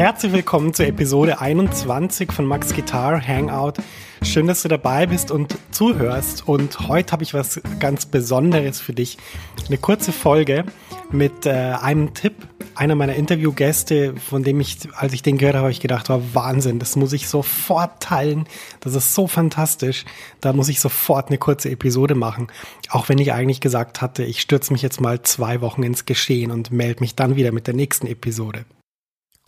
Herzlich willkommen zur Episode 21 von Max Guitar Hangout. Schön, dass du dabei bist und zuhörst. Und heute habe ich was ganz Besonderes für dich. Eine kurze Folge mit äh, einem Tipp einer meiner Interviewgäste, von dem ich, als ich den gehört habe, habe ich gedacht, war Wahnsinn, das muss ich sofort teilen. Das ist so fantastisch. Da muss ich sofort eine kurze Episode machen. Auch wenn ich eigentlich gesagt hatte, ich stürze mich jetzt mal zwei Wochen ins Geschehen und melde mich dann wieder mit der nächsten Episode.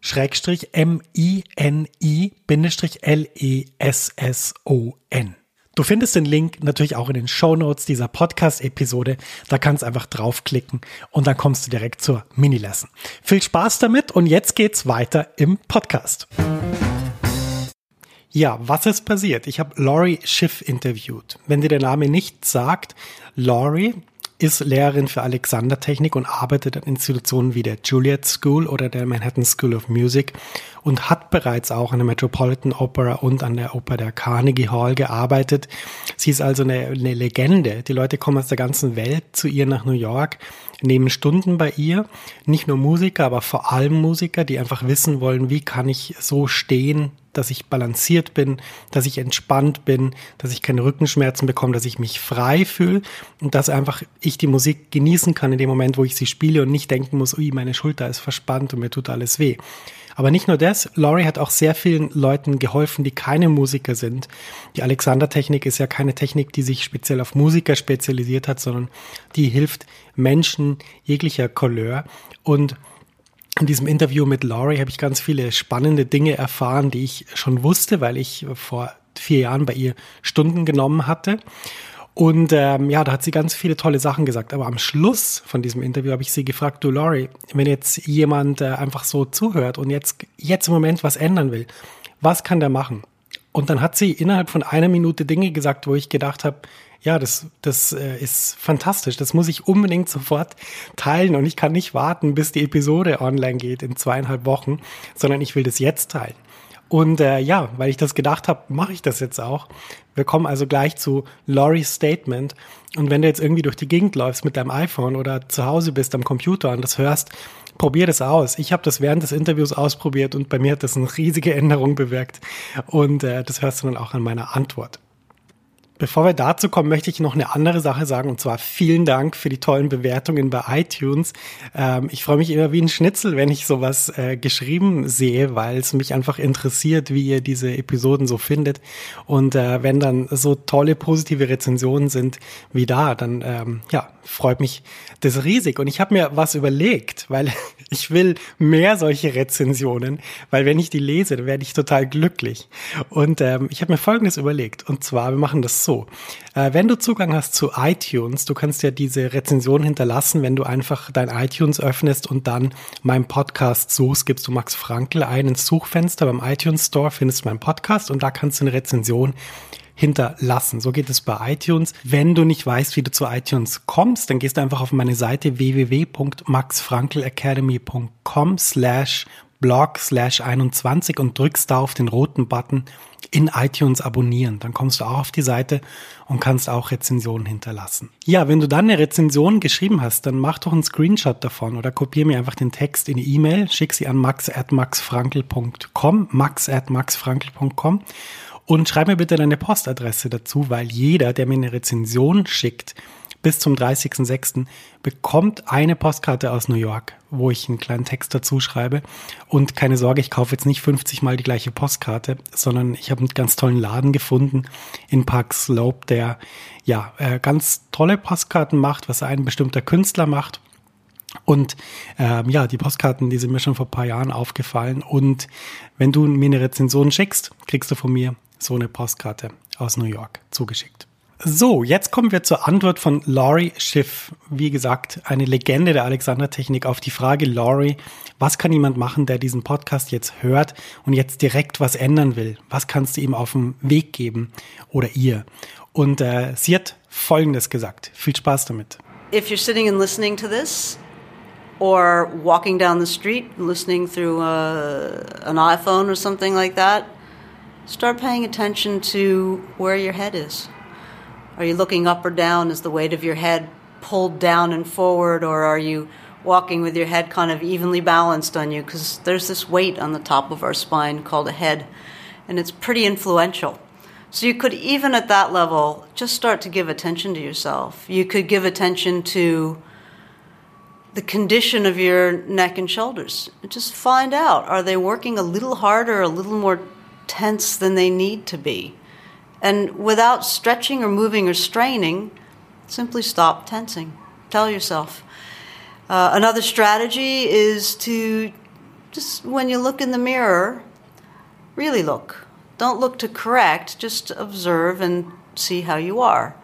Schrägstrich M-I-N-I-L-E-S-S-O-N. Du findest den Link natürlich auch in den Show Notes dieser Podcast-Episode. Da kannst einfach draufklicken und dann kommst du direkt zur Mini-Lesson. Viel Spaß damit und jetzt geht's weiter im Podcast. Ja, was ist passiert? Ich habe Laurie Schiff interviewt. Wenn dir der Name nichts sagt, Laurie ist Lehrerin für Alexandertechnik und arbeitet an Institutionen wie der Juilliard School oder der Manhattan School of Music und hat bereits auch an der Metropolitan Opera und an der Oper der Carnegie Hall gearbeitet. Sie ist also eine, eine Legende. Die Leute kommen aus der ganzen Welt zu ihr nach New York, nehmen Stunden bei ihr. Nicht nur Musiker, aber vor allem Musiker, die einfach wissen wollen, wie kann ich so stehen, dass ich balanciert bin, dass ich entspannt bin, dass ich keine Rückenschmerzen bekomme, dass ich mich frei fühle und dass einfach ich die Musik genießen kann in dem Moment, wo ich sie spiele und nicht denken muss, ui, meine Schulter ist verspannt und mir tut alles weh. Aber nicht nur das, Laurie hat auch sehr vielen Leuten geholfen, die keine Musiker sind. Die Alexander-Technik ist ja keine Technik, die sich speziell auf Musiker spezialisiert hat, sondern die hilft Menschen jeglicher Couleur und in diesem Interview mit Laurie habe ich ganz viele spannende Dinge erfahren, die ich schon wusste, weil ich vor vier Jahren bei ihr Stunden genommen hatte. Und ähm, ja, da hat sie ganz viele tolle Sachen gesagt. Aber am Schluss von diesem Interview habe ich sie gefragt, du Laurie, wenn jetzt jemand äh, einfach so zuhört und jetzt, jetzt im Moment was ändern will, was kann der machen? Und dann hat sie innerhalb von einer Minute Dinge gesagt, wo ich gedacht habe, ja, das, das äh, ist fantastisch. Das muss ich unbedingt sofort teilen und ich kann nicht warten, bis die Episode online geht in zweieinhalb Wochen, sondern ich will das jetzt teilen. Und äh, ja, weil ich das gedacht habe, mache ich das jetzt auch. Wir kommen also gleich zu Laurie's Statement. Und wenn du jetzt irgendwie durch die Gegend läufst mit deinem iPhone oder zu Hause bist am Computer und das hörst, probier das aus. Ich habe das während des Interviews ausprobiert und bei mir hat das eine riesige Änderung bewirkt. Und äh, das hörst du dann auch an meiner Antwort. Bevor wir dazu kommen, möchte ich noch eine andere Sache sagen und zwar vielen Dank für die tollen Bewertungen bei iTunes. Ähm, ich freue mich immer wie ein Schnitzel, wenn ich sowas äh, geschrieben sehe, weil es mich einfach interessiert, wie ihr diese Episoden so findet. Und äh, wenn dann so tolle positive Rezensionen sind wie da, dann ähm, ja, freut mich das riesig. Und ich habe mir was überlegt, weil ich will mehr solche Rezensionen, weil wenn ich die lese, dann werde ich total glücklich. Und ähm, ich habe mir Folgendes überlegt. Und zwar, wir machen das so so. Äh, wenn du Zugang hast zu iTunes, du kannst ja diese Rezension hinterlassen, wenn du einfach dein iTunes öffnest und dann meinen Podcast suchst, gibst du Max Frankl ein ins Suchfenster beim iTunes Store, findest meinen Podcast und da kannst du eine Rezension hinterlassen. So geht es bei iTunes. Wenn du nicht weißt, wie du zu iTunes kommst, dann gehst du einfach auf meine Seite www.maxfrankelacademy.com slash blog slash 21 und drückst da auf den roten Button in iTunes abonnieren. Dann kommst du auch auf die Seite und kannst auch Rezensionen hinterlassen. Ja, wenn du dann eine Rezension geschrieben hast, dann mach doch einen Screenshot davon oder kopier mir einfach den Text in die E-Mail, schick sie an max at maxfrankel.com, max at maxfrankel.com Und schreib mir bitte deine Postadresse dazu, weil jeder, der mir eine Rezension schickt, bis zum 30.06. bekommt eine Postkarte aus New York, wo ich einen kleinen Text dazu schreibe. Und keine Sorge, ich kaufe jetzt nicht 50 mal die gleiche Postkarte, sondern ich habe einen ganz tollen Laden gefunden in Park Slope, der ja äh, ganz tolle Postkarten macht, was ein bestimmter Künstler macht. Und ähm, ja, die Postkarten, die sind mir schon vor paar Jahren aufgefallen. Und wenn du mir eine Rezension schickst, kriegst du von mir so eine Postkarte aus New York zugeschickt. So, jetzt kommen wir zur Antwort von Laurie Schiff. Wie gesagt, eine Legende der Alexander-Technik auf die Frage, Laurie, was kann jemand machen, der diesen Podcast jetzt hört und jetzt direkt was ändern will? Was kannst du ihm auf den Weg geben oder ihr? Und äh, sie hat Folgendes gesagt. Viel Spaß damit. If you're sitting and listening to this, or walking down the street listening through a, uh, an iPhone or something like that, start paying attention to where your head is. Are you looking up or down? Is the weight of your head pulled down and forward, or are you walking with your head kind of evenly balanced on you? Because there's this weight on the top of our spine called a head, and it's pretty influential. So you could, even at that level, just start to give attention to yourself. You could give attention to the condition of your neck and shoulders. Just find out are they working a little harder, a little more tense than they need to be? And without stretching or moving or straining, simply stop tensing. Tell yourself. Uh, another strategy is to just when you look in the mirror, really look. Don't look to correct, just observe and see how you are.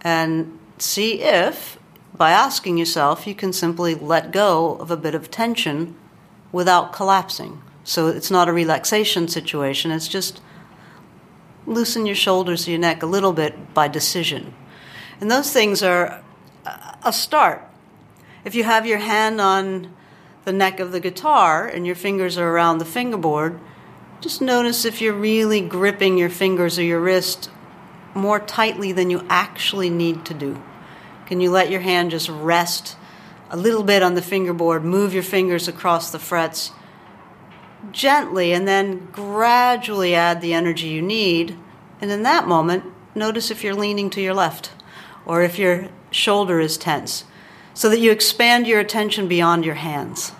And see if, by asking yourself, you can simply let go of a bit of tension without collapsing. So it's not a relaxation situation, it's just loosen your shoulders, your neck a little bit by decision. And those things are a start. If you have your hand on the neck of the guitar and your fingers are around the fingerboard, just notice if you're really gripping your fingers or your wrist more tightly than you actually need to do. Can you let your hand just rest a little bit on the fingerboard, move your fingers across the frets, gently and then gradually add the energy you need. And in that moment, notice if you're leaning to your left or if your shoulder is tense so that you expand your attention beyond your hands.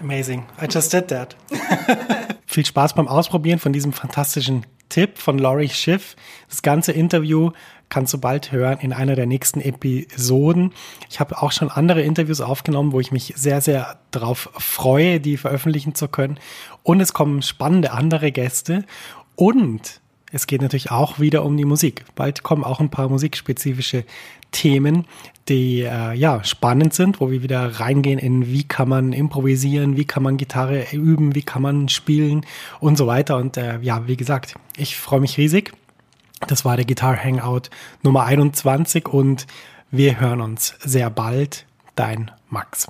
Amazing. I just did that. Viel Spaß beim Ausprobieren von diesem fantastischen Tipp von Laurie Schiff. Das ganze Interview kannst du bald hören in einer der nächsten Episoden. Ich habe auch schon andere Interviews aufgenommen, wo ich mich sehr, sehr darauf freue, die veröffentlichen zu können. Und es kommen spannende andere Gäste. Und es geht natürlich auch wieder um die Musik. Bald kommen auch ein paar musikspezifische Themen, die äh, ja spannend sind, wo wir wieder reingehen in wie kann man improvisieren, wie kann man Gitarre üben, wie kann man spielen und so weiter. Und äh, ja, wie gesagt, ich freue mich riesig. Das war der Guitar Hangout Nummer 21 und wir hören uns sehr bald. Dein Max.